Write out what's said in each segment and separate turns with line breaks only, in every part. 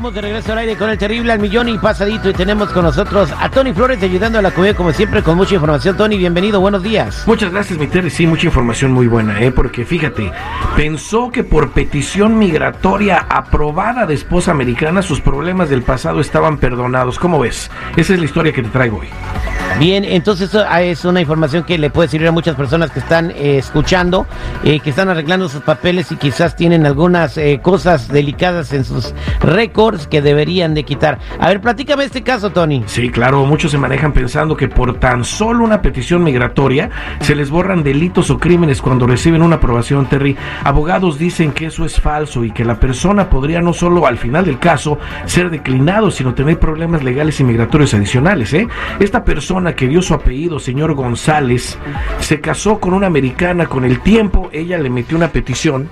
Estamos de regreso al aire con el terrible al millón y pasadito y tenemos con nosotros a Tony Flores ayudando a la comunidad como siempre con mucha información. Tony, bienvenido, buenos días.
Muchas gracias, mi Terry. Sí, mucha información muy buena, ¿eh? Porque fíjate, pensó que por petición migratoria aprobada de esposa americana sus problemas del pasado estaban perdonados. ¿Cómo ves? Esa es la historia que te traigo hoy.
Bien, entonces ah, es una información que le puede servir a muchas personas que están eh, escuchando, eh, que están arreglando sus papeles y quizás tienen algunas eh, cosas delicadas en sus récords que deberían de quitar. A ver, platícame este caso, Tony.
Sí, claro, muchos se manejan pensando que por tan solo una petición migratoria se les borran delitos o crímenes cuando reciben una aprobación, Terry. Abogados dicen que eso es falso y que la persona podría no solo al final del caso ser declinado, sino tener problemas legales y migratorios adicionales. ¿eh? Esta persona que dio su apellido, señor González, se casó con una americana con el tiempo, ella le metió una petición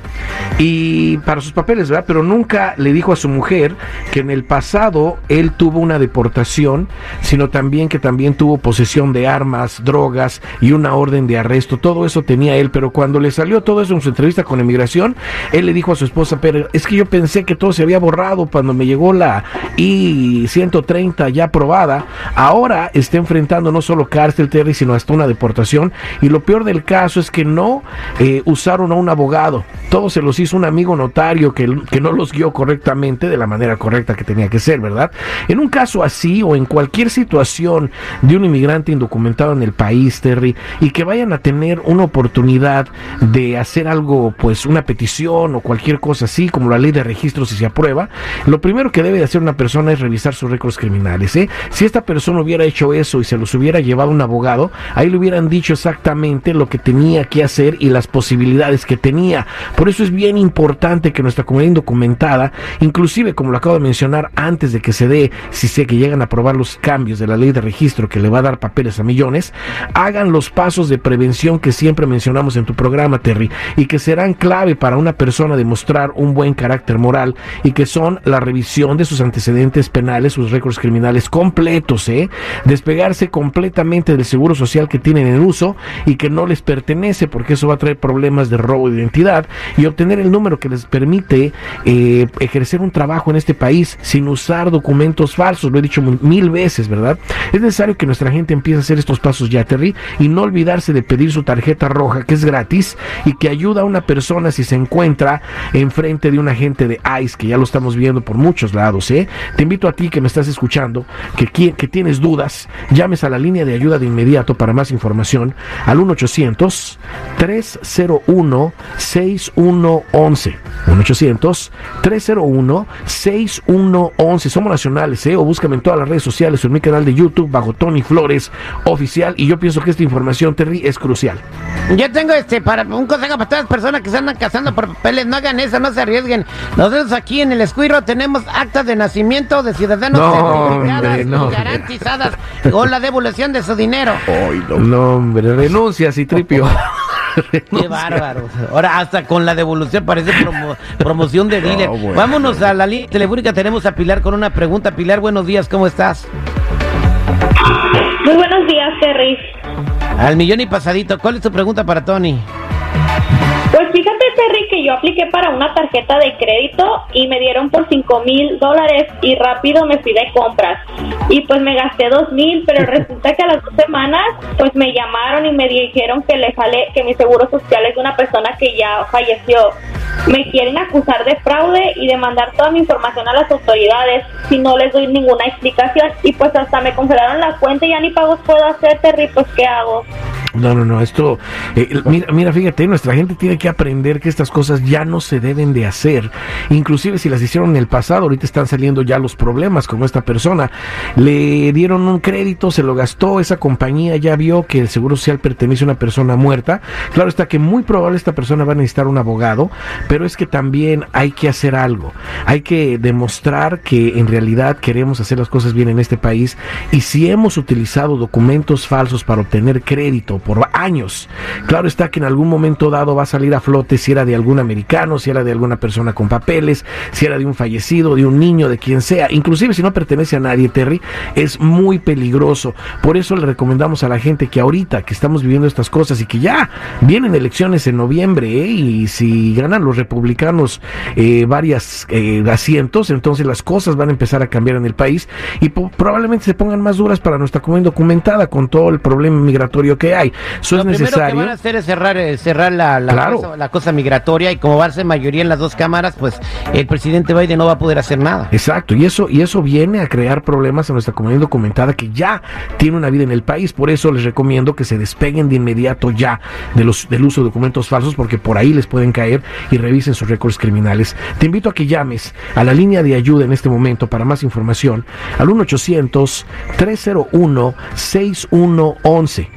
y para sus papeles, ¿verdad? Pero nunca le dijo a su mujer que en el pasado él tuvo una deportación, sino también que también tuvo posesión de armas, drogas y una orden de arresto. Todo eso tenía él, pero cuando le salió todo eso en su entrevista con emigración, él le dijo a su esposa, pero es que yo pensé que todo se había borrado cuando me llegó la I-130 ya aprobada. Ahora está enfrentando no solo cárcel, Terry, sino hasta una deportación. Y lo peor del caso es que no eh, usaron a un abogado. Todo se los hizo un amigo notario que, que no los guió correctamente de la manera correcta que tenía que ser, ¿verdad? En un caso así o en cualquier situación de un inmigrante indocumentado en el país, Terry, y que vayan a tener una oportunidad de hacer algo, pues una petición o cualquier cosa así, como la ley de registro si se aprueba, lo primero que debe de hacer una persona es revisar sus récords criminales. ¿eh? Si esta persona hubiera hecho eso y se los hubiera llevado un abogado, ahí le hubieran dicho exactamente lo que tenía que hacer y las posibilidades que tenía. Por eso es bien importante que nuestra comunidad indocumentada, inclusive como lo acabo de mencionar antes de que se dé, si sé que llegan a aprobar los cambios de la ley de registro que le va a dar papeles a millones, hagan los pasos de prevención que siempre mencionamos en tu programa, Terry, y que serán clave para una persona demostrar un buen carácter moral y que son la revisión de sus antecedentes penales, sus récords criminales completos, ¿eh? despegarse completamente del seguro social que tienen en uso y que no les pertenece porque eso va a traer problemas de robo de identidad y obtener el número que les permite eh, ejercer un trabajo en este país sin usar documentos falsos, lo he dicho mil veces, ¿verdad? Es necesario que nuestra gente empiece a hacer estos pasos ya, Terry, y no olvidarse de pedir su tarjeta roja, que es gratis y que ayuda a una persona si se encuentra enfrente de un agente de ICE, que ya lo estamos viendo por muchos lados, ¿eh? Te invito a ti que me estás escuchando, que, que tienes dudas, llames a la línea de ayuda de inmediato. Para más información al 1-800-301-6111. 1-800-301-6111. Somos nacionales, ¿eh? O búscame en todas las redes sociales o en mi canal de YouTube bajo Tony Flores Oficial. Y yo pienso que esta información, Terry, es crucial.
Yo tengo este para un consejo para todas las personas que se andan casando por papeles. No hagan eso, no se arriesguen. Nosotros aquí en el Escuiro tenemos actas de nacimiento de ciudadanos
no,
garantizadas o la devolución de su dinero.
no. hombre, renuncia, tripio.
Qué bárbaro. Ahora hasta con la devolución parece promoción de dealer. Vámonos a la línea telefónica. Tenemos a Pilar con una pregunta. Pilar, buenos días, ¿cómo estás?
Muy buenos días, Terry.
Al millón y pasadito. ¿Cuál es tu pregunta para Tony?
Pues fíjate, Terry, que yo apliqué para una tarjeta de crédito y me dieron por cinco mil dólares y rápido me fui de compras. Y pues me gasté dos mil, pero resulta que a las dos semanas pues me llamaron y me dijeron que le sale que mi seguro social es de una persona que ya falleció. Me quieren acusar de fraude y de mandar toda mi información a las autoridades si no les doy ninguna explicación. Y pues hasta me congelaron la cuenta y ya ni pagos puedo hacer, Terry, pues ¿qué hago?
No, no, no, esto, eh, mira, mira, fíjate, nuestra gente tiene que aprender que estas cosas ya no se deben de hacer. Inclusive si las hicieron en el pasado, ahorita están saliendo ya los problemas como esta persona. Le dieron un crédito, se lo gastó, esa compañía ya vio que el Seguro Social pertenece a una persona muerta. Claro está que muy probable esta persona va a necesitar un abogado, pero es que también hay que hacer algo. Hay que demostrar que en realidad queremos hacer las cosas bien en este país y si hemos utilizado documentos falsos para obtener crédito por años. Claro está que en algún momento dado va a salir a flote si era de algún americano, si era de alguna persona con papeles, si era de un fallecido, de un niño, de quien sea. Inclusive si no pertenece a nadie, Terry, es muy peligroso. Por eso le recomendamos a la gente que ahorita que estamos viviendo estas cosas y que ya vienen elecciones en noviembre ¿eh? y si ganan los republicanos eh, varias eh, asientos, entonces las cosas van a empezar a cambiar en el país y probablemente se pongan más duras para nuestra comunidad documentada con todo el problema migratorio que hay. Eso
Lo
es necesario.
primero que van a hacer es cerrar, eh, cerrar la, la,
Claro.
cosa, la cosa migratoria y como va a ser mayoría en las dos cámaras, pues el presidente Biden no va a poder hacer nada.
Exacto, y eso, y eso viene a crear problemas a nuestra comunidad documentada que ya tiene una vida en el país. Por eso les recomiendo que se despeguen de inmediato ya de los, del uso de documentos falsos, porque por ahí les pueden caer y revisen sus récords criminales. Te invito a que llames a la línea de ayuda en este momento para más información al 1-800-301-6111.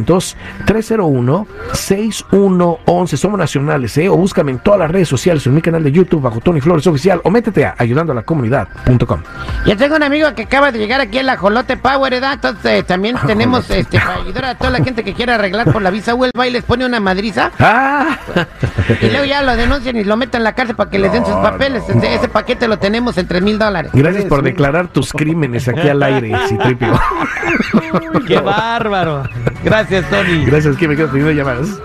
1-800-301-6111. Somos nacionales, ¿eh? O búscame en todas las redes sociales, en mi canal de YouTube bajo Tony Flores Oficial, o métete a ayudando a la comunidad.com.
Ya tengo un amigo que acaba de llegar aquí en la Jolote Power. Entonces eh, también tenemos este para ayudar a toda la gente que quiera arreglar por la visa Huelva y les pone una madriza
¡Ah!
y luego ya lo denuncian y lo meten en la cárcel para que les den sus papeles. Ese, paquete lo tenemos en tres mil dólares.
Gracias por declarar tus crímenes aquí al aire, Citripio.
¡Qué bárbaro! Gracias, Tony.
Gracias, que me quedo teniendo llamadas.